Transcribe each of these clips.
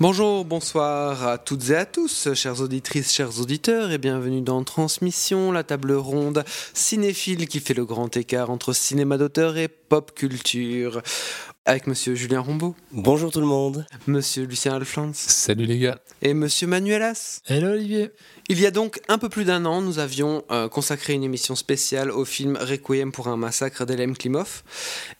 Bonjour, bonsoir à toutes et à tous, chères auditrices, chers auditeurs, et bienvenue dans Transmission, la table ronde cinéphile qui fait le grand écart entre cinéma d'auteur et pop culture. Avec monsieur Julien Rombaud, Bonjour tout le monde. monsieur Lucien Alflans Salut les gars. et monsieur Manuelas. Hello Olivier. Il y a donc un peu plus d'un an, nous avions euh, consacré une émission spéciale au film Requiem pour un massacre d'Elem Klimov.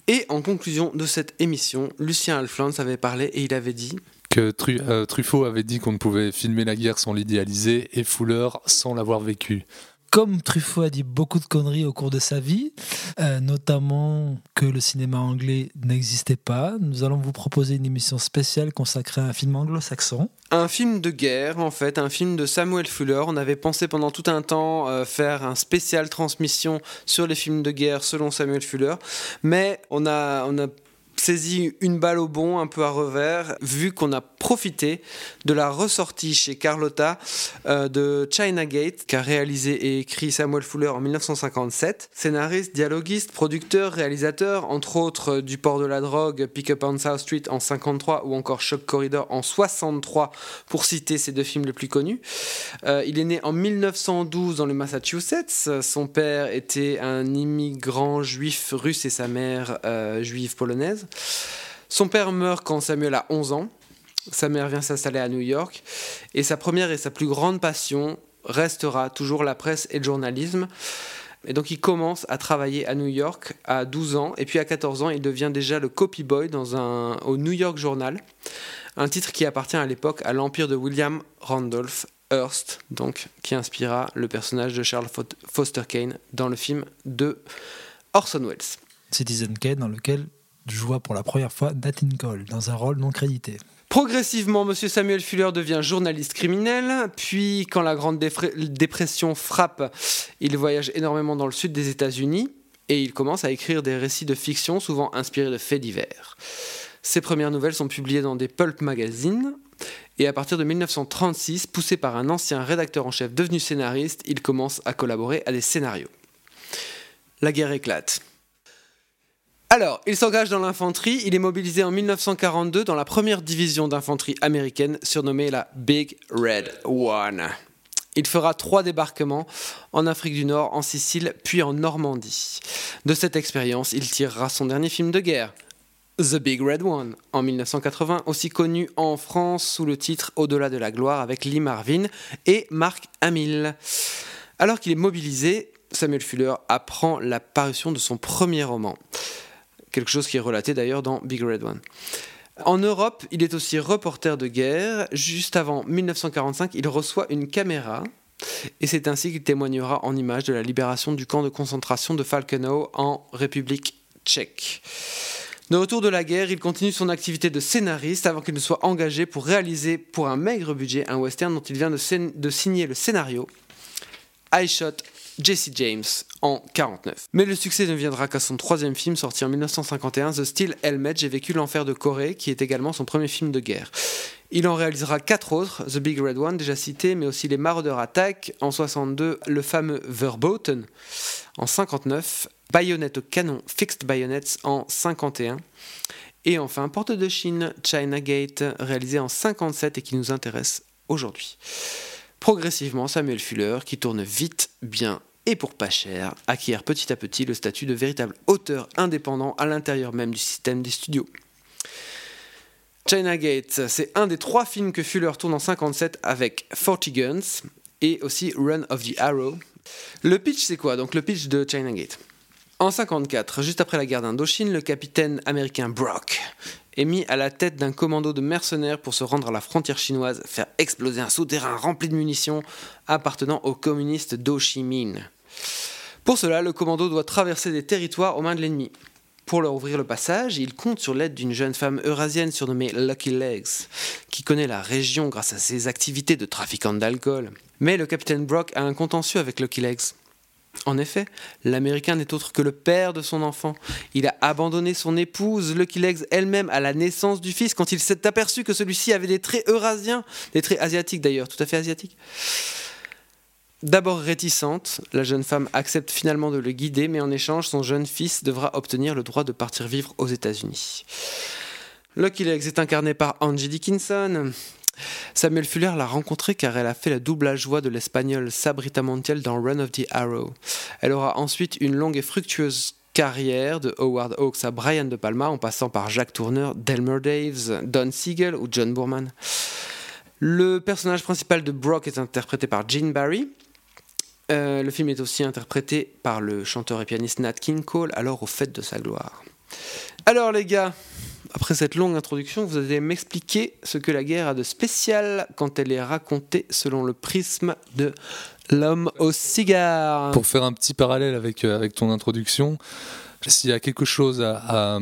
Et en conclusion de cette émission, Lucien Alflans avait parlé et il avait dit Que Tru- euh, Truffaut avait dit qu'on ne pouvait filmer la guerre sans l'idéaliser et Fuller sans l'avoir vécu. comme Truffaut a dit beaucoup de conneries au cours de sa vie, euh, notamment que le cinéma anglais n'existait pas, nous allons vous proposer une émission spéciale consacrée à un film anglo-saxon. Un film de guerre, en fait, un film de Samuel Fuller. On avait pensé pendant tout un temps euh, faire un spécial transmission sur les films de guerre selon Samuel Fuller, mais on a, on a saisi une balle au bon, un peu à revers, vu qu'on a profité de la ressortie chez Carlotta euh, de China Gate, qu'a réalisé et écrit Samuel Fuller en 1957. Scénariste, dialoguiste, producteur, réalisateur, entre autres euh, du port de la drogue, Pick Up on South Street en 53 ou encore Shock Corridor en 63 pour citer ces deux films les plus connus. Euh, il est né en 1912 dans le Massachusetts. Son père était un immigrant juif russe et sa mère juive polonaise. Son père meurt quand Samuel a 11 ans. Sa mère vient s'installer à New York. Et sa première et sa plus grande passion restera toujours la presse et le journalisme. Et donc il commence à travailler à New York à 12 ans. Et puis à 14 ans, il devient déjà le copy boy dans un, au New York Journal. Un titre qui appartient à l'époque à l'empire de William Randolph Hearst, donc, qui inspira le personnage de Charles Fo- Foster Kane dans le film de Orson Welles. Citizen Kane, dans lequel joua pour la première fois Nat Cole, dans un rôle non crédité. Progressivement, M. Samuel Fuller devient journaliste criminel, puis quand la Grande Dépression frappe, il voyage énormément dans le sud des États-Unis et il commence à écrire des récits de fiction souvent inspirés de faits divers. Ses premières nouvelles sont publiées dans des pulp magazines et à partir de 1936, poussé par un ancien rédacteur en chef devenu scénariste, il commence à collaborer à des scénarios. La guerre éclate. Alors, il s'engage dans l'infanterie. Il est mobilisé en 1942 dans la première division d'infanterie américaine, surnommée la Big Red One. Il fera trois débarquements en Afrique du Nord, en Sicile, puis en Normandie. De cette expérience, il tirera son dernier film de guerre, The Big Red One, en 1980, aussi connu en France sous le titre Au-delà de la gloire avec Lee Marvin et Mark Hamill. Alors qu'il est mobilisé, Samuel Fuller apprend la parution de son premier roman quelque chose qui est relaté d'ailleurs dans Big Red One. En Europe, il est aussi reporter de guerre. Juste avant 1945, il reçoit une caméra et c'est ainsi qu'il témoignera en images de la libération du camp de concentration de Falkenau en République tchèque. De retour de la guerre, il continue son activité de scénariste avant qu'il ne soit engagé pour réaliser pour un maigre budget un western dont il vient de, signer le scénario. I Shot Jesse James en 49. Mais le succès ne viendra qu'à son troisième film sorti en 1951, The Steel Helmet, J'ai vécu l'enfer de Corée, qui est également son premier film de guerre. Il en réalisera quatre autres, The Big Red One déjà cité, mais aussi Les Marauders Attack en 62, le fameux Verboten en 59, Bayonet au canon Fixed Bayonets en 51. Et enfin, Porte de Chine, China Gate, réalisé en 57 et qui nous intéresse aujourd'hui. Progressivement, Samuel Fuller, qui tourne vite, bien et pour pas cher, acquiert petit à petit le statut de véritable auteur indépendant à l'intérieur même du système des studios. China Gate, c'est un des trois films que Fuller tourne en 57 avec 40 Guns et aussi Run of the Arrow. Le pitch, c'est quoi? Donc le pitch de China Gate. En 54, juste après la guerre d'Indochine, le capitaine américain Brock est mis à la tête d'un commando de mercenaires pour se rendre à la frontière chinoise, faire exploser un souterrain rempli de munitions appartenant aux communistes d'Ho Chi Minh. Pour cela, le commando doit traverser des territoires aux mains de l'ennemi. Pour leur ouvrir le passage, il compte sur l'aide d'une jeune femme eurasienne surnommée Lucky Legs, qui connaît la région grâce à ses activités de trafiquante d'alcool. Mais le capitaine Brock a un contentieux avec Lucky Legs. En effet, l'Américain n'est autre que le père de son enfant. Il a abandonné son épouse, Lucky Legs, elle-même à la naissance du fils, quand il s'est aperçu que celui-ci avait des traits eurasiens, des traits asiatiques d'ailleurs, tout à fait asiatiques. D'abord réticente, la jeune femme accepte finalement de le guider, mais en échange, son jeune fils devra obtenir le droit de partir vivre aux États-Unis. Lucky Legs est incarné par Angie Dickinson. Samuel Fuller l'a rencontrée car elle a fait la doublage voix de l'espagnol Sabrita Montiel dans Run of the Arrow. Elle aura ensuite une longue et fructueuse carrière de Howard Hawks à Brian De Palma en passant par Jack Turner, Delmer Daves, Don Siegel ou John Boorman. Le personnage principal de Brock est interprété par Gene Barry. Euh, le film est aussi interprété par le chanteur et pianiste Nat King Cole, alors au fait de sa gloire. Alors les gars, après cette longue introduction, vous allez m'expliquer ce que la guerre a de spécial quand elle est racontée selon le prisme de l'homme au cigare. Pour faire un petit parallèle avec, euh, avec ton introduction, s'il y a quelque chose à, à,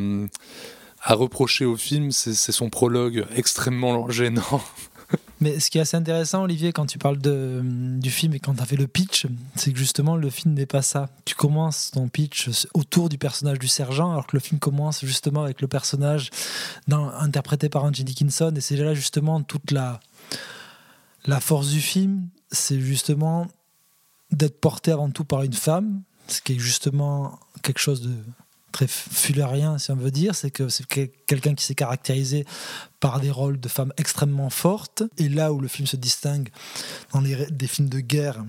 à reprocher au film, c'est son prologue extrêmement gênant. Mais ce qui est assez intéressant, Olivier, quand tu parles de, du film et quand tu as fait le pitch, c'est que justement, le film n'est pas ça. Tu commences ton pitch autour du personnage du sergent, alors que le film commence justement avec le personnage interprété par Angie Dickinson. Et c'est là justement toute la, la force du film, c'est justement d'être porté avant tout par une femme, ce qui est justement quelque chose de fullerien, si on veut dire, c'est que c'est que- quelqu'un qui s'est caractérisé par des rôles de femmes extrêmement fortes. Et là où le film se distingue dans les, des films de guerre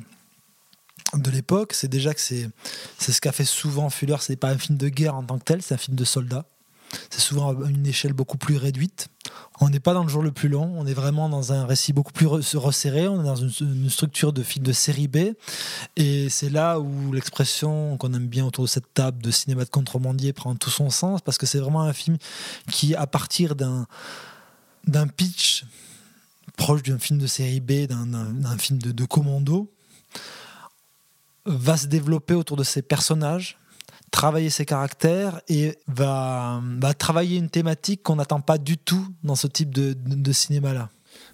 de l'époque, c'est déjà que c'est c'est ce qu'a fait souvent Fuller. C'est pas un film de guerre en tant que tel, c'est un film de soldats. C'est souvent une échelle beaucoup plus réduite. On n'est pas dans le jour le plus long, on est vraiment dans un récit beaucoup plus re- resserré, on est dans une, structure de film de série B. Et c'est là où l'expression qu'on aime bien autour de cette table de cinéma de contrebandier prend tout son sens, parce que c'est vraiment un film qui, à partir d'un pitch proche d'un film de série B, d'un- film de, de commando, va se développer autour de ses personnages, travailler ses caractères et va, va travailler une thématique qu'on n'attend pas du tout dans ce type de, cinéma-là.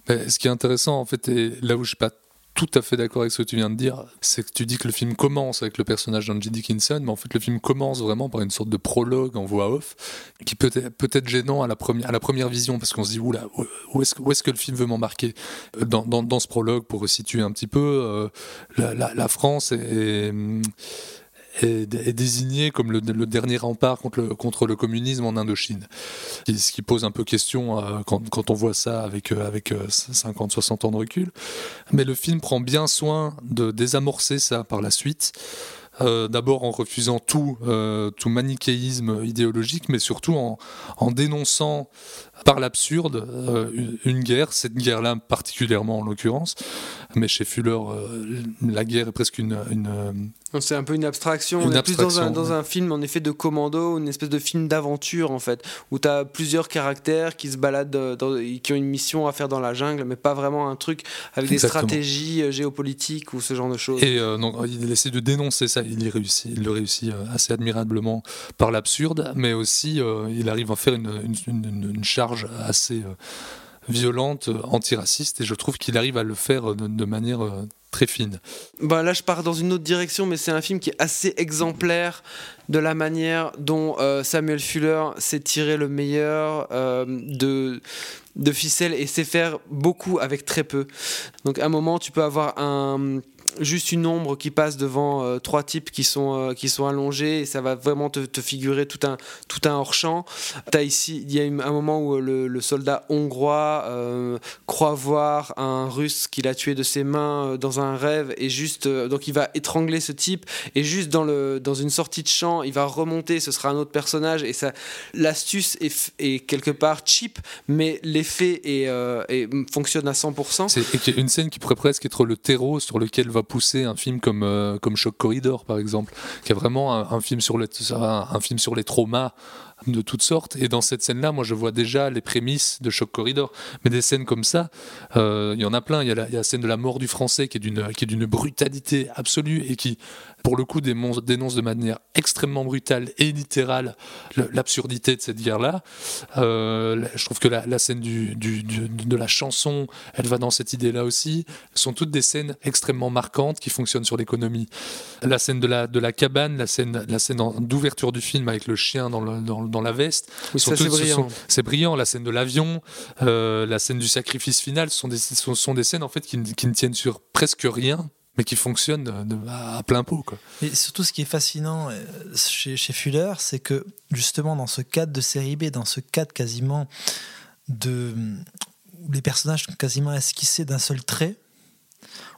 Ben, ce qui est intéressant, en fait, et là où je suis pas tout à fait d'accord avec ce que tu viens de dire, c'est que tu dis que le film commence avec le personnage d'Angie Dickinson, mais en fait le film commence vraiment par une sorte de prologue en voix off, qui peut être, gênant à la, première, vision, parce qu'on se dit, où- est-ce que, le film veut m'embarquer? Dans, dans, ce prologue, pour resituer un petit peu, euh, la, France est, est- désignée comme le, dernier rempart contre le, contre le communisme en Indochine. Ce qui pose un peu question euh, quand, quand on voit ça avec, euh, avec 50-60 ans de recul. Mais le film prend bien soin de désamorcer ça par la suite. Euh, D'abord en refusant tout, euh, tout manichéisme idéologique, mais surtout en, en dénonçant par l'absurde euh, une, guerre, cette guerre-là particulièrement en l'occurrence. Mais chez Fuller, euh, la guerre est presque une, euh, C'est un peu une abstraction. Une on est plus dans un, dans un film en effet de commando, une espèce de film d'aventure en fait, où tu as plusieurs caractères qui se baladent, euh, dans- qui ont une mission à faire dans la jungle, mais pas vraiment un truc avec des stratégies euh, géopolitiques ou ce genre de choses. Et euh, il essaie de dénoncer ça, il y réussit, il le réussit assez admirablement par l'absurde, mais aussi euh, il arrive à faire une, une- une- une charge assez euh, violente, antiraciste, et je trouve qu'il arrive à le faire euh, de, manière euh, très fine. Bah là, je pars dans une autre direction, mais c'est un film qui est assez exemplaire de la manière dont euh, Samuel Fuller s'est tiré le meilleur de, de ficelle et sait faire beaucoup avec très peu. Donc, à un moment, tu peux avoir un juste une ombre qui passe devant euh, trois types qui sont, euh, qui sont allongés et ça va vraiment te, te figurer tout un, tout un hors-champ. T'as ici, il y a un moment où euh, le, le soldat hongrois croit voir un russe qu'il a tué de ses mains dans un rêve et juste donc il va étrangler ce type et juste dans le dans une sortie de champ il va remonter ce sera un autre personnage et ça l'astuce est, est quelque part cheap mais l'effet fonctionne à 100% C'est une scène qui pourrait presque être le terreau sur lequel pousser un film comme, euh, comme Shock Corridor, par exemple, qui est vraiment un, un film, sur le, un, un film sur les traumas de toutes sortes. Et dans cette scène-là, moi, je vois déjà les prémices de Choc Corridor. Mais des scènes comme ça, euh, il y en a plein. Il y, a la, scène de la mort du français qui est d'une brutalité absolue et qui, pour le coup, dénonce, de manière extrêmement brutale et littérale le- l'absurdité de cette guerre-là. Euh, je trouve que la, scène du, de la chanson, elle va dans cette idée-là aussi. Ce sont toutes des scènes extrêmement marquantes qui fonctionnent sur l'économie. La scène de la, de la cabane, la scène, la scène d'ouverture du film avec le chien dans, le- dans la veste. Oui, sont ça, c'est brillant. brillant. La scène de l'avion, euh, la scène du sacrifice final, ce sont des, ce sont des scènes en fait qui, ne- qui ne tiennent sur presque rien, mais qui fonctionnent de- à plein pot. Quoi. Et surtout, ce qui est fascinant euh, chez, chez Fuller, c'est que justement, dans ce cadre de série B, dans ce cadre quasiment de. où les personnages sont quasiment esquissés d'un seul trait,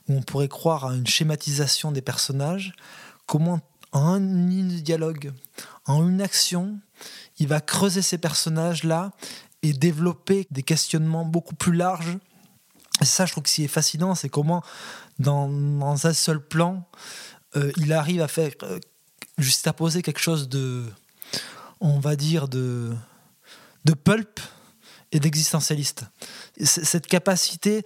où on pourrait croire à une schématisation des personnages, comment en une ligne de dialogue, en une action, il va creuser ces personnages-là et développer des questionnements beaucoup plus larges. Et ça, je trouve que ce qui est fascinant, c'est comment, dans, un seul plan, euh, il arrive à faire euh, juste à poser quelque chose de on va dire de de pulp et d'existentialiste cette capacité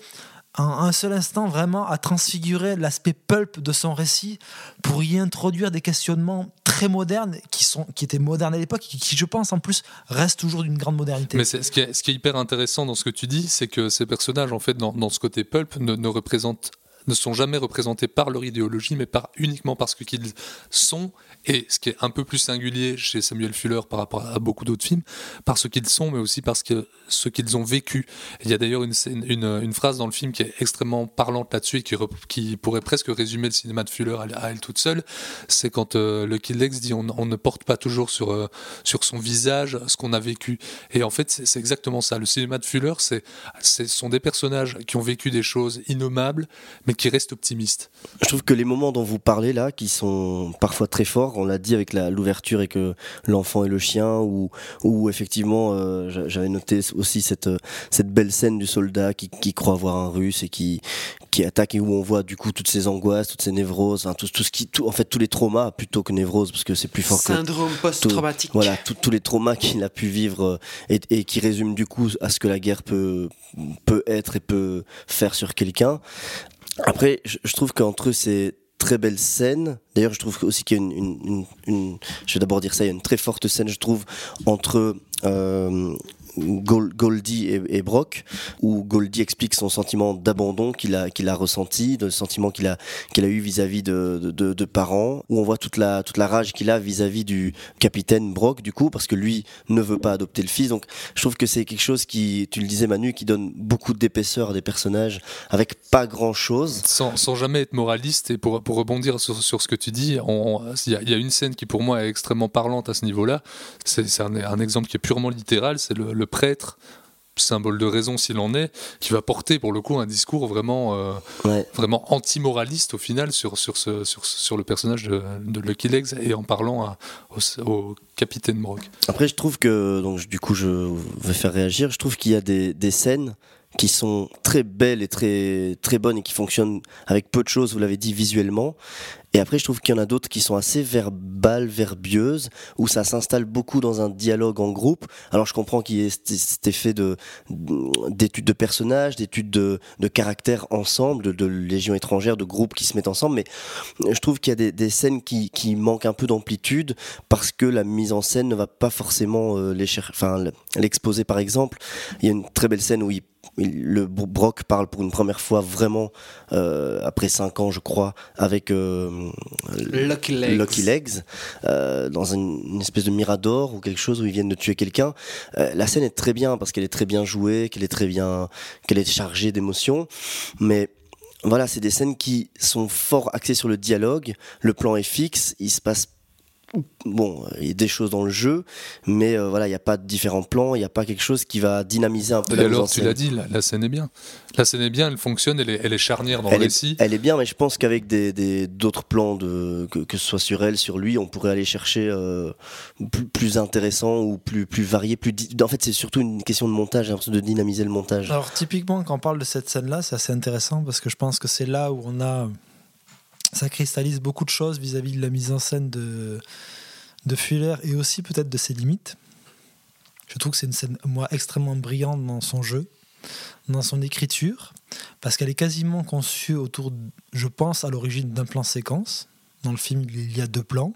en un seul instant vraiment à transfigurer l'aspect pulp de son récit pour y introduire des questionnements modernes qui sont qui étaient modernes à l'époque et qui je pense en plus restent toujours d'une grande modernité. Mais ce qui, est, ce qui est hyper intéressant dans ce que tu dis, c'est que ces personnages, en fait, dans, ce côté pulp, ne représentent ne sont jamais représentés par leur idéologie, mais par, uniquement parce que qu'ils sont, et ce qui est un peu plus singulier chez Samuel Fuller par rapport à beaucoup d'autres films, par ce qu'ils sont, mais aussi parce que ce qu'ils ont vécu. Il y a d'ailleurs une, phrase dans le film qui est extrêmement parlante là-dessus et qui, pourrait presque résumer le cinéma de Fuller à, elle toute seule. C'est quand euh, le Killex dit on, ne porte pas toujours sur, euh, sur son visage ce qu'on a vécu. Et en fait, c'est c'est exactement ça. Le cinéma de Fuller, c'est ce sont des personnages qui ont vécu des choses innommables, mais qui restent optimistes. Je trouve que les moments dont vous parlez là, qui sont parfois très forts, on l'a dit avec l'ouverture et que l'enfant et le chien, ou ou effectivement, euh, j'a- j'avais noté aussi cette cette belle scène du soldat qui, qui croit voir un russe et qui qui attaque et où on voit du coup toutes ces angoisses, toutes ces névroses, enfin, tout tout ce qui, tout, en fait tous les traumas plutôt que névroses parce que c'est plus fort que Syndrome post-traumatique. voilà, tous les traumas qu'il a pu vivre euh, et, et qui résument du coup à ce que la guerre peut, peut être et peut faire sur quelqu'un. Après, je, trouve qu'entre ces très belles scènes, d'ailleurs je trouve aussi qu'il y a une, une- je vais d'abord dire ça, il y a une très forte scène je trouve entre euh, Goldie et, Brock, où Goldie explique son sentiment d'abandon qu'il a, ressenti, le sentiment qu'il a, eu vis-à-vis de, de, de- de parents, où on voit toute la, rage qu'il a vis-à-vis du capitaine Brock, du coup, parce que lui ne veut pas adopter le fils. Donc, je trouve que c'est quelque chose qui, tu le disais Manu, qui donne beaucoup d'épaisseur à des personnages avec pas grand-chose. Sans, jamais être moraliste, et pour, rebondir sur, ce que tu dis, il y, y a une scène qui pour moi est extrêmement parlante à ce niveau-là. C'est un, exemple qui est purement littéral, c'est le prêtre symbole de raison s'il en est, qui va porter pour le coup un discours vraiment, euh, Ouais. vraiment anti-moraliste au final sur, sur, ce, sur, sur le personnage de, de Lucky Legs et en parlant à- au, au capitaine Brock. Après, je trouve que, donc du coup, je vais faire réagir. Je trouve qu'il y a des, des scènes qui sont très belles et très, très bonnes et qui fonctionnent avec peu de choses, vous l'avez dit, visuellement. Et après, je trouve qu'il y en a d'autres qui sont assez verbales, verbieuses, où ça s'installe beaucoup dans un dialogue en groupe. Alors, je comprends qu'il y ait cet, effet de, d'études de personnages, d'études de, caractères ensemble, de, de légions étrangères, de groupes qui se mettent ensemble, mais je trouve qu'il y a des, scènes qui, qui manquent un peu d'amplitude parce que la mise en scène ne va pas forcément euh, l'exposer par exemple. Il y a une très belle scène où il- le Bro- Brock parle pour une première fois vraiment euh, après cinq ans je crois avec euh, Lucky Legs. Lucky Legs euh, dans une, une espèce de mirador ou quelque chose où ils viennent de tuer quelqu'un. La scène est très bien parce qu'elle est très bien jouée, qu'elle est très bien, qu'elle est chargée d'émotions, mais voilà, c'est des scènes qui sont fort axées sur le dialogue. Le plan est fixe, il se passe bon, il y a des choses dans le jeu, mais euh, voilà, il n'y a pas de différents plans, il n'y a pas quelque chose qui va dynamiser un peu Et la mise en alors, tu scène. l'as dit, la, la scène est bien. La scène est bien, elle fonctionne, elle est, elle est charnière dans Elle le est, récit. elle est bien, mais je pense qu'avec des des- d'autres plans, de, que, que ce soit sur elle, sur lui, on pourrait aller chercher euh, plus, plus intéressant ou plus, plus varié. Plus di- en fait, c'est surtout une question de montage, de dynamiser le montage. Alors typiquement quand on parle de cette scène-là, c'est assez intéressant parce que je pense que c'est là où on a ça cristallise beaucoup de choses vis-à-vis de la mise en scène de de Fuller et aussi peut-être de ses limites. Je trouve que c'est une scène, moi, extrêmement brillante dans son jeu, dans son écriture, parce qu'elle est quasiment conçue autour, je pense, à l'origine d'un plan séquence. Dans le film, il y a deux plans.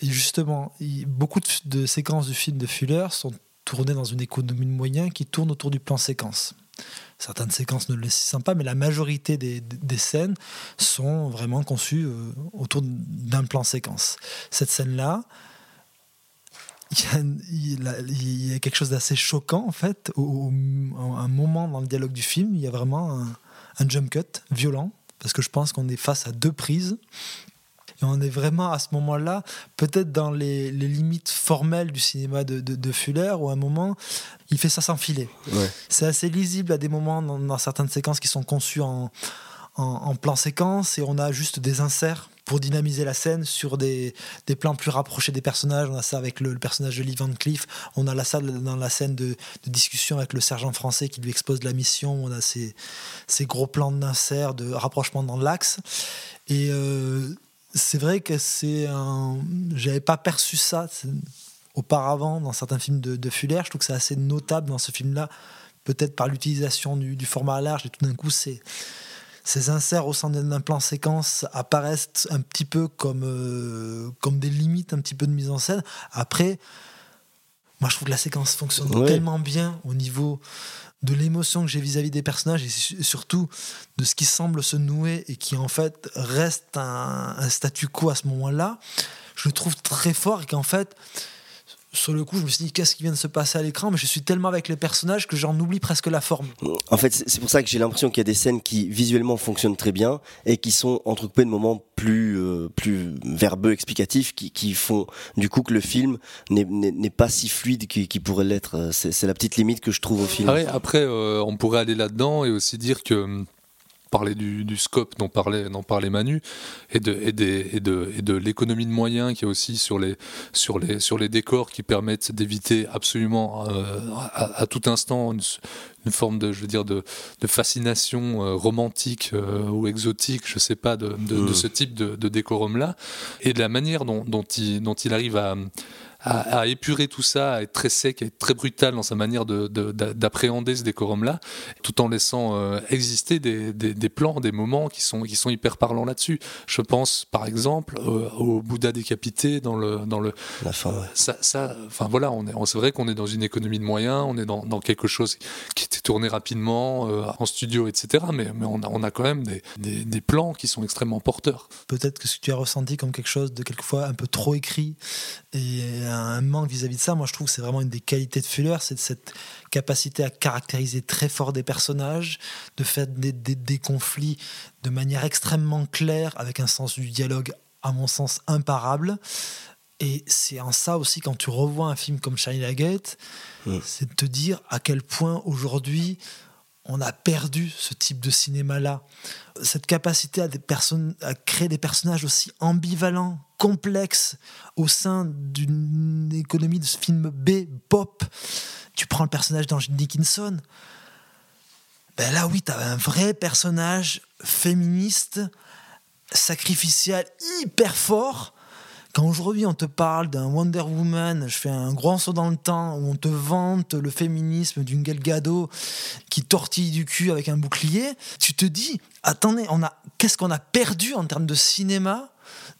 Et justement, beaucoup de, de séquences du film de Fuller sont tournées dans une économie de moyens qui tourne autour du plan séquence. Certaines séquences ne le sont pas, mais la majorité des, des scènes sont vraiment conçues euh, autour d'un plan séquence. Cette scène-là, il y, a, quelque chose d'assez choquant en fait. Au, un moment dans le dialogue du film, il y a vraiment un jump cut violent parce que je pense qu'on est face à deux prises. Et on est vraiment à ce moment-là, peut-être dans les, les limites formelles du cinéma de, de- de Fuller, où à un moment, il fait ça sans filet. Ouais. C'est assez lisible à des moments dans, dans certaines séquences qui sont conçues en, en, en plan séquence, et on a juste des inserts pour dynamiser la scène sur des, des plans plus rapprochés des personnages. On a ça avec le, le personnage de Lee Van Cleef, on a la ça dans la scène de, de discussion avec le sergent français qui lui expose la mission, on a ces, ces gros plans d'insert, de rapprochement dans l'axe. Et euh, c'est vrai que c'est un. J'avais pas perçu ça auparavant dans certains films de, de Fuller. Je trouve que c'est assez notable dans ce film-là, peut-être par l'utilisation du, du format large. Et tout d'un coup. Ces inserts au sein d'un plan séquence apparaissent un petit peu comme, euh, comme des limites un petit peu de mise en scène. Après, moi je trouve que la séquence fonctionne Ouais. tellement bien au niveau de l'émotion que j'ai vis-à-vis des personnages et su- surtout de ce qui semble se nouer et qui en fait reste un, un statu quo à ce moment-là, je le trouve très fort et qu'en fait, sur le coup, je me suis dit qu'est-ce qui vient de se passer à l'écran, mais je suis tellement avec les personnages que j'en oublie presque la forme. En fait, c'est pour ça que j'ai l'impression qu'il y a des scènes qui visuellement fonctionnent très bien et qui sont entrecoupées de moments plus euh, plus verbeux, explicatifs, qui, qui font du coup que le film n'est- pas si fluide qu'il pourrait l'être. Euh, C'est la petite limite que je trouve au film. Ah ouais, après, euh, on pourrait aller là-dedans et aussi dire que hum, parler du, du scope dont parlait, dont parlait Manu et de, et des- et de, et de l'économie de moyens qu'il y a aussi sur les, sur, les, sur les décors qui permettent d'éviter absolument euh, à, à tout instant une, une forme de, je veux dire, de, de fascination euh, romantique euh, ou exotique, je sais pas, de, de, de Mm. ce type de, de décorum-là et de la manière dont, dont, il, dont il arrive à à, à épurer tout ça, à être très sec, à être très brutal dans sa manière de- de- d'a- d'appréhender ce décorum-là, tout en laissant euh, exister des, des- des plans, des moments qui sont, qui sont hyper parlants là-dessus. Je pense par exemple euh, au Bouddha décapité dans le, dans le, La fin, ouais. ça, ça, enfin voilà, on est, on- c'est vrai qu'on est dans une économie de moyens, on est dans, dans quelque chose qui était tourné rapidement euh, en studio, etc. Mais, mais on, a, on a quand même des, des, des plans qui sont extrêmement porteurs. Peut-être que ce que tu as ressenti comme quelque chose de quelquefois un peu trop écrit et un manque vis-à-vis de ça, moi je trouve que c'est vraiment une des qualités de Fuller, c'est cette capacité à caractériser très fort des personnages, de faire des, des- des conflits de manière extrêmement claire, avec un sens du dialogue, à mon sens, imparable. Et c'est en ça aussi, quand tu revois un film comme China Gate, Mm. c'est de te dire à quel point aujourd'hui on a perdu ce type de cinéma-là. Cette capacité à, des personnes, à créer des personnages aussi ambivalents, complexes, au sein d'une économie de ce film B, pop. Tu prends le personnage d'Angela Dickinson, ben là oui, tu as un vrai personnage féministe, sacrificiel, hyper fort. Quand aujourd'hui on te parle d'un Wonder Woman, je fais un grand saut dans le temps, où on te vante le féminisme d'une Gal Gadot qui tortille du cul avec un bouclier, tu te dis, attendez, on a, qu'est-ce qu'on a perdu en termes de cinéma,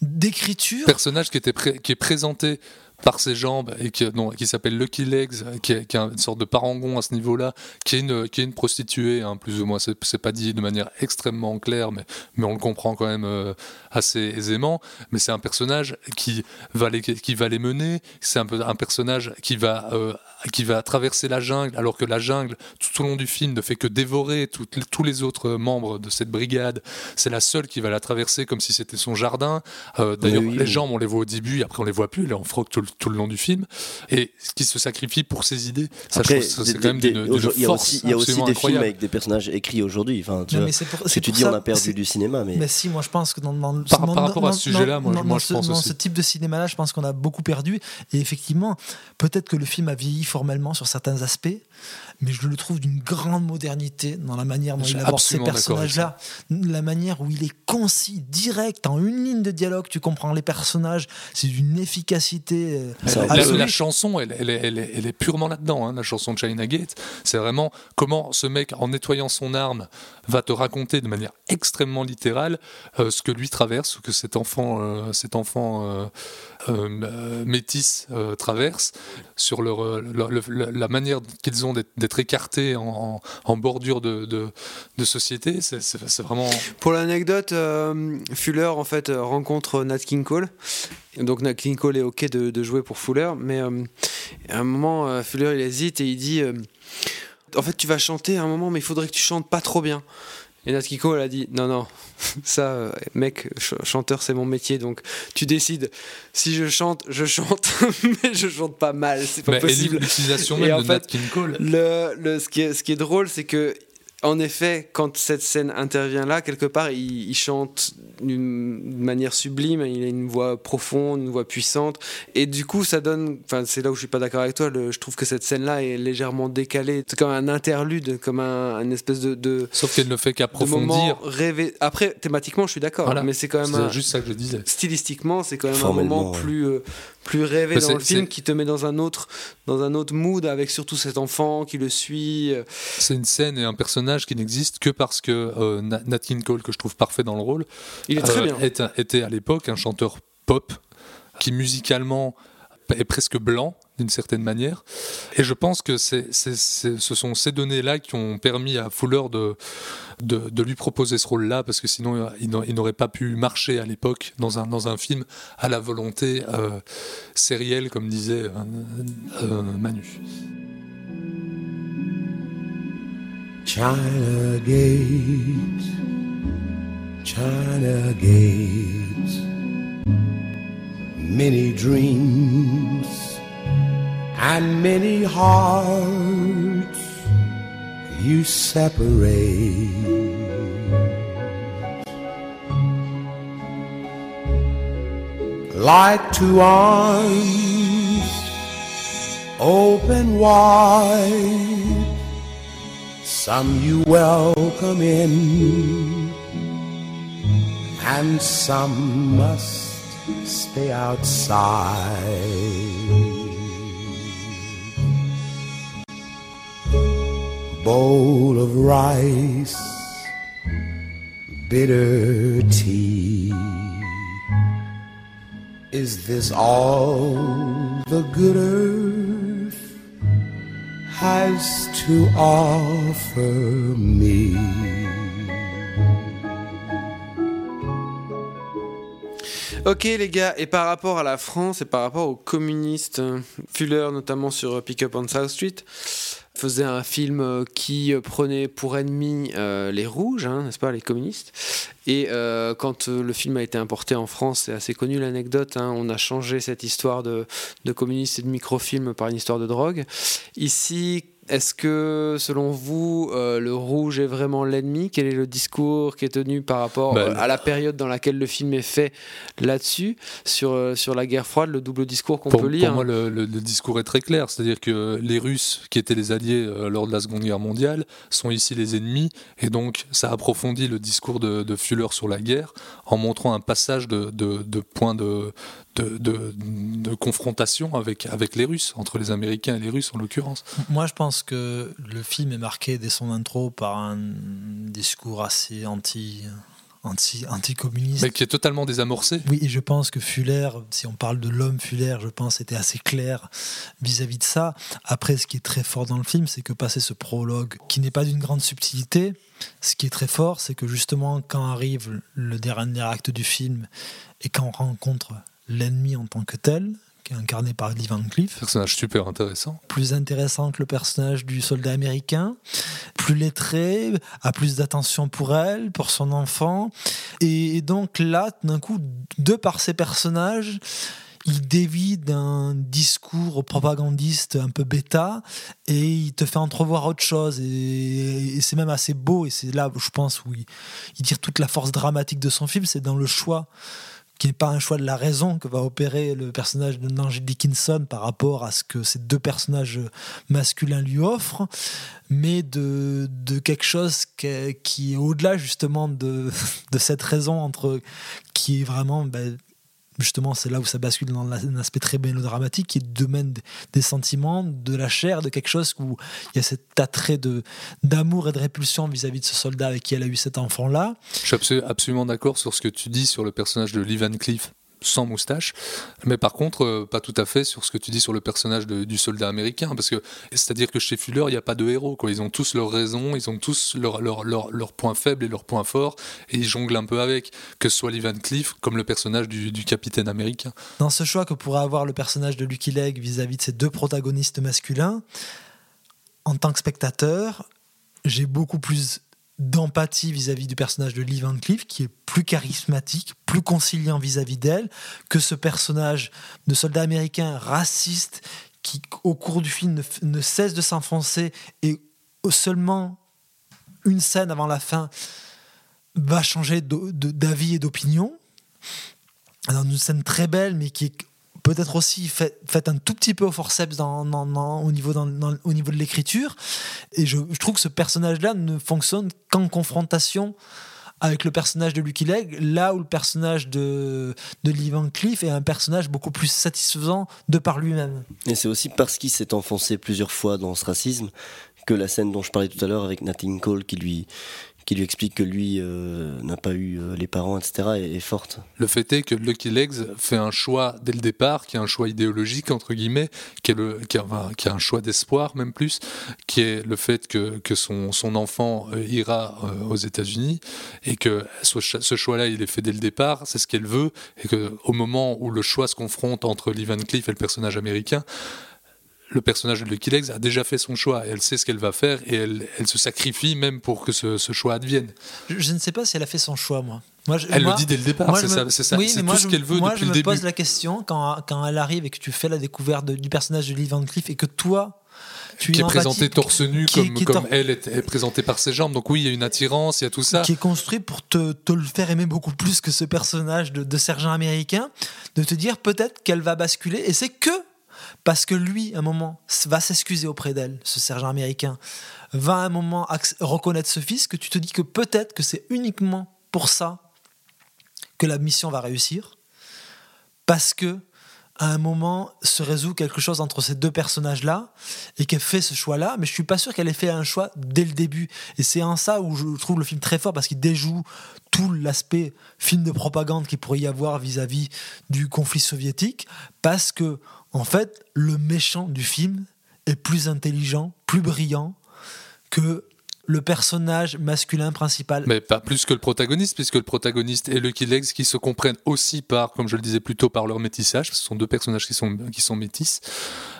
d'écriture. Personnage qui, était qui est présenté par ses jambes et qui, non, qui s'appelle Lucky Legs, qui est, qui est une sorte de parangon à ce niveau-là, qui est une, qui est une prostituée, hein, plus ou moins. C'est, c'est pas dit de manière extrêmement claire, mais, mais on le comprend quand même euh, assez aisément. Mais c'est un personnage qui va les, qui va les mener. C'est un, peu, un personnage qui va, euh, qui va traverser la jungle, alors que la jungle, tout au long du film, ne fait que dévorer tous les autres membres de cette brigade. C'est la seule qui va la traverser comme si c'était son jardin. Euh, d'ailleurs, Oui, oui, les oui. jambes, on les voit au début, après on les voit plus, est en froc tout, le- tout le long du film, et qui se sacrifie pour ses idées. Ça, je Après, trouve ça, c'est des- quand même des- d'une d'une aujourd'hui, il y a aussi, il y a aussi absolument des films avec des personnages écrits aujourd'hui. Enfin, tu vois, pour- que tu dis, ça- on a perdu du cinéma, mais, Mais si, moi je pense que dans, dans, Par- dans- par rapport à ce sujet-là, moi, dans- moi, dans je ce, pense dans aussi. ce type de cinéma-là, je pense qu'on a beaucoup perdu. Et effectivement, peut-être que le film a vieilli formellement sur certains aspects, mais je le trouve d'une grande modernité dans la manière dont il aborde ces personnages-là, la manière où il est concis, direct, en une ligne de dialogue, tu comprends les personnages, c'est d'une efficacité euh, Ça, La, chanson, elle, elle est- elle est, elle est purement là-dedans. hein, la chanson de China Gate, c'est vraiment comment ce mec, en nettoyant son arme, va te raconter de manière extrêmement littérale euh, ce que lui traverse, ce que cet enfant, euh, cet enfant euh, euh, métis euh, traverse, sur leur, leur- le- la, manière qu'ils ont d'être- écartés en, en- en bordure de, de, de société. C'est vraiment. Pour l'anecdote, euh, Fuller en fait rencontre Nat King Cole. Donc Cole est ok de, de jouer pour Fuller, mais euh, à un moment euh, Fuller il hésite et il dit euh, en fait tu vas chanter à un moment, mais il faudrait que tu chantes pas trop bien. Et Nat Cole a dit non non ça mec ch- chanteur c'est mon métier donc tu décides si je chante je chante mais je chante pas mal c'est pas et possible. L'utilisation Et même en de fait, Nat King Cole. Le, le, ce, qui est, ce qui est drôle, c'est que, en effet, quand cette scène intervient là, quelque part, il, il chante d'une manière sublime, il a une voix profonde, une voix puissante, et du coup, ça donne. Enfin, c'est là où je suis pas d'accord avec toi, le- je trouve que cette scène-là est légèrement décalée. C'est comme un interlude, comme un, une espèce de. de Sauf qu'elle ne fait qu'approfondir. rêvé. Après, thématiquement, je suis d'accord, Voilà. mais c'est quand même C'est un- juste ça que je disais. stylistiquement, c'est quand même un moment ouais. plus, euh, plus rêvé dans le film qui te met dans un autre, dans un autre mood avec surtout cet enfant qui le suit. euh, C'est une scène et un personnage qui n'existe que parce que euh, Na- Nat King Cole, que je trouve parfait dans le rôle, Il est très euh, bien. est un- était à l'époque un chanteur pop qui musicalement est presque blanc d'une certaine manière. Et je pense que ce sont ces données-là qui ont permis à Fuller de, lui proposer ce rôle-là, parce que sinon il n'a- il n'aurait pas pu marcher à l'époque dans un, dans un film à la volonté euh, sérielle, comme disait euh, euh, Manu. China Gate, China Gate, many dreams and many hearts you separate. Like two arms open wide some you welcome in, and some must stay outside. Bowl of rice, bitter tea. Is this all the good earth has to offer me? Ok les gars, et par rapport à la France et par rapport aux communistes, Fuller notamment sur Pick Up on South Street faisait un film euh, qui euh, prenait pour ennemi euh, les rouges, hein, n'est-ce pas, les communistes. Et quand le film a été importé en France, c'est assez connu l'anecdote, hein, on a changé cette histoire de, de communistes et de microfilm par une histoire de drogue. Ici, est-ce que, selon vous, euh, le rouge est vraiment l'ennemi? Quel est le discours qui est tenu par rapport Bah, euh, à la période dans laquelle le film est fait là-dessus, sur, euh, sur la guerre froide, le double discours qu'on Pour, peut pour lire moi, hein. le, le- le discours est très clair. C'est-à-dire que les Russes, qui étaient les alliés euh, lors de la Seconde Guerre mondiale, sont ici les ennemis. Et donc, ça approfondit le discours de, de Fuller sur la guerre en montrant un passage de, de, de points de, de, de- de confrontation avec, avec les Russes, entre les Américains et les Russes en l'occurrence. Moi, je pense que le film est marqué dès son intro par un discours assez anti, anti, anti-communiste. Mais qui est totalement désamorcé. Oui, et je pense que Fuller, si on parle de l'homme Fuller, je pense était assez clair vis-à-vis de ça. Après, ce qui est très fort dans le film, c'est que passer ce prologue, qui n'est pas d'une grande subtilité, ce qui est très fort, c'est que justement, quand arrive le dernier acte du film et quand on rencontre l'ennemi en tant que tel, qui est incarné par Lee Van Cleef, Personnage super intéressant. plus intéressant que le personnage du soldat américain, plus lettré, a plus d'attention pour elle, pour son enfant. Et donc là, d'un coup, de par ces personnages, il dévie d'un discours propagandiste un peu bêta et il te fait entrevoir autre chose. Et, et c'est même assez beau. Et c'est là, je pense, où il, il tire toute la force dramatique de son film, c'est dans le choix qui n'est pas un choix de la raison que va opérer le personnage de Angel Dickinson par rapport à ce que ces deux personnages masculins lui offrent, mais de, quelque chose qui est, qui est au-delà justement de, de cette raison entre qui est vraiment ben, justement, c'est là où ça bascule dans un aspect très mélodramatique, qui est domaine des- sentiments, de la chair, de quelque chose où il y a cet attrait d'amour et de répulsion vis-à-vis de ce soldat avec qui elle a eu cet enfant-là. Je suis absolu- absolument d'accord sur ce que tu dis sur le personnage de Lee Van Cleef sans moustache, mais par contre, euh, pas tout à fait sur ce que tu dis sur le personnage du soldat américain, parce que c'est-à-dire que chez Fuller, il n'y a pas de héros. Ils ont tous leurs raisons, ils ont tous leurs leur, points faibles et leurs points forts, et ils jonglent un peu avec, que ce soit Lee Van comme le personnage du, du capitaine américain. Dans ce choix que pourrait avoir le personnage de Lucky Legg vis-à-vis de ces deux protagonistes masculins, en tant que spectateur, j'ai beaucoup plus d'empathie vis-à-vis du personnage de Lee Van Cleef, qui est plus charismatique, plus conciliant vis-à-vis d'elle, que ce personnage de soldat américain raciste qui, au cours du film, ne, cesse de s'enfoncer et seulement une scène avant la fin va changer d'avis et d'opinion. Dans une scène très belle, mais qui est peut-être aussi fait- faite un tout petit peu au forceps au, niveau, de l'écriture. Et je, trouve que ce personnage-là ne fonctionne qu'en confrontation avec le personnage de Lucky Legg, là où le personnage de, de Lee Van Cleef est un personnage beaucoup plus satisfaisant de par lui-même. Et c'est aussi parce qu'il s'est enfoncé plusieurs fois dans ce racisme que la scène dont je parlais tout à l'heure avec Nat King Cole qui lui, qui lui explique que lui euh, n'a pas eu euh, les parents, etc., est, est forte. Le fait est que Lucky Legs fait un choix dès le départ, qui est un choix idéologique, entre guillemets, qui est, un choix d'espoir, même plus, qui est le fait que, son, enfant euh, ira aux États-Unis et que ce, ce choix-là, il est fait dès le départ, c'est ce qu'elle veut, et qu'au moment où le choix se confronte entre Lee Van Cleef et le personnage américain, le personnage de Lucky Legs a déjà fait son choix, elle sait ce qu'elle va faire, et elle, elle se sacrifie même pour que ce, ce choix advienne. Je, je ne sais pas si elle a fait son choix, moi. Moi, je- Elle moi- le dit dès le départ, moi, c'est je me- ça, c'est ça, oui, c'est tout moi, ce je- qu'elle veut moi, depuis je le me début. pose la question quand, quand elle arrive et que tu fais la découverte de- du personnage de Lee Van Cleef et que toi, tu qui est une présenté empathie- torse nu qui comme, qui est comme tor- elle est, est présentée par ses jambes. Donc oui, il y a une attirance, il y a tout ça. qui est construit pour te, te le faire aimer beaucoup plus que ce personnage de, de sergent américain, de te dire peut-être qu'elle va basculer. Et c'est que parce que lui, à un moment, va s'excuser auprès d'elle, ce sergent américain, va à un moment reconnaître ce fils, que tu te dis que peut-être que c'est uniquement pour ça que la mission va réussir. Parce que à un moment se résout quelque chose entre ces deux personnages-là et qu'elle fait ce choix-là, mais je suis pas sûr qu'elle ait fait un choix dès le début. Et c'est en ça où je trouve le film très fort parce qu'il déjoue tout l'aspect film de propagande qu'il pourrait y avoir vis-à-vis du conflit soviétique, parce que en fait le méchant du film est plus intelligent, plus brillant que le personnage masculin principal. Mais pas plus que le protagoniste, puisque le protagoniste et Lucky Legs qui se comprennent aussi par, comme je le disais plus tôt, par leur métissage. Ce sont deux personnages qui sont, qui sont métis.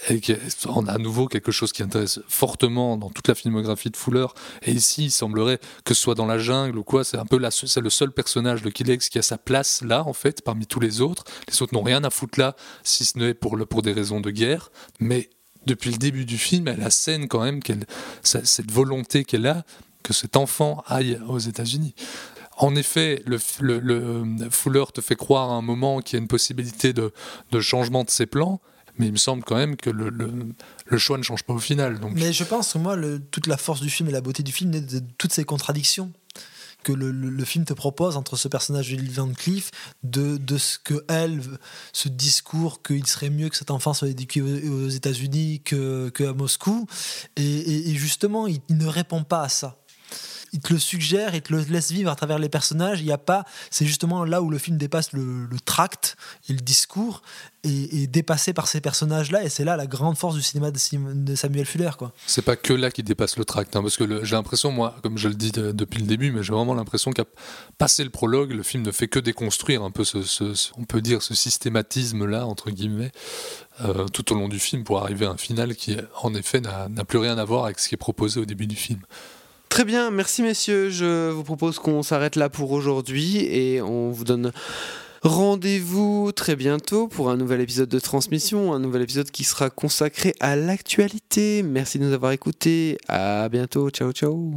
Et on a à nouveau quelque chose qui intéresse fortement dans toute la filmographie de Fuller. Et ici, il semblerait que ce soit dans la jungle ou quoi, c'est un peu la, c'est le seul personnage de Legs qui a sa place là, en fait, parmi tous les autres. Les autres n'ont rien à foutre là, si ce n'est pour, le, pour des raisons de guerre. Mais depuis le début du film, elle scène quand même cette volonté qu'elle a que cet enfant aille aux États-Unis. En effet, le, le- le- Fuller te fait croire à un moment qu'il y a une possibilité de, changement de ses plans, mais il me semble quand même que le, choix ne change pas au final. Mais je pense que moi, toute la force du film et la beauté du film naît de toutes ces contradictions que le, le- film te propose entre ce personnage de Lee Van de, de ce que elle, ce discours qu'il serait mieux que cet enfant soit éduqué aux, États-Unis que, que Moscou, et, et- justement, il ne répond pas à ça. Il te le suggère, il te le laisse vivre à travers les personnages. Il y a pas, c'est justement là où le film dépasse le, tract et le discours et est dépassé par ces personnages-là. Et c'est là la grande force du cinéma de, Samuel Fuller, quoi. c'est pas que là qu'il dépasse le tract, hein, parce que j'ai l'impression, moi, comme je le dis de- depuis le début, mais j'ai vraiment l'impression qu'à passer le prologue, le film ne fait que déconstruire un peu ce, ce- ce- on peut dire, ce systématisme-là, entre guillemets, euh, tout au long du film, pour arriver à un final qui, en effet, n'a plus rien à voir avec ce qui est proposé au début du film. Très bien, merci messieurs. Je vous propose qu'on s'arrête là pour aujourd'hui et on vous donne rendez-vous très bientôt pour un nouvel épisode de transmission, un nouvel épisode qui sera consacré à l'actualité. Merci de nous avoir écoutés. À bientôt. Ciao, ciao.